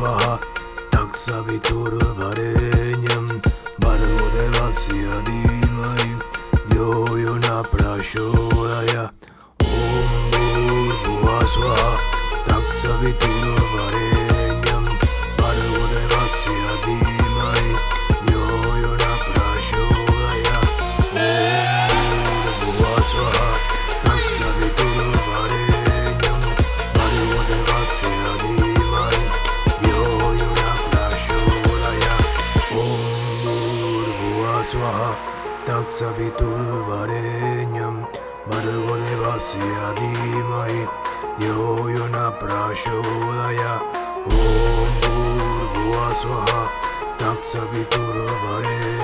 svaha Tak savitur varenjam Barvo devasya Yo yo na prashodaya Om Bhur Bhuva Swaha, Tak savitur varenjam भूर्भुवः स्वः तत्सवितुर्वरेण्यं भर्गदेवस्य धीमहि यो यो न प्रचोदय ॐ भूर्भुवः स्वः तत्सवितुर्वरेण्यं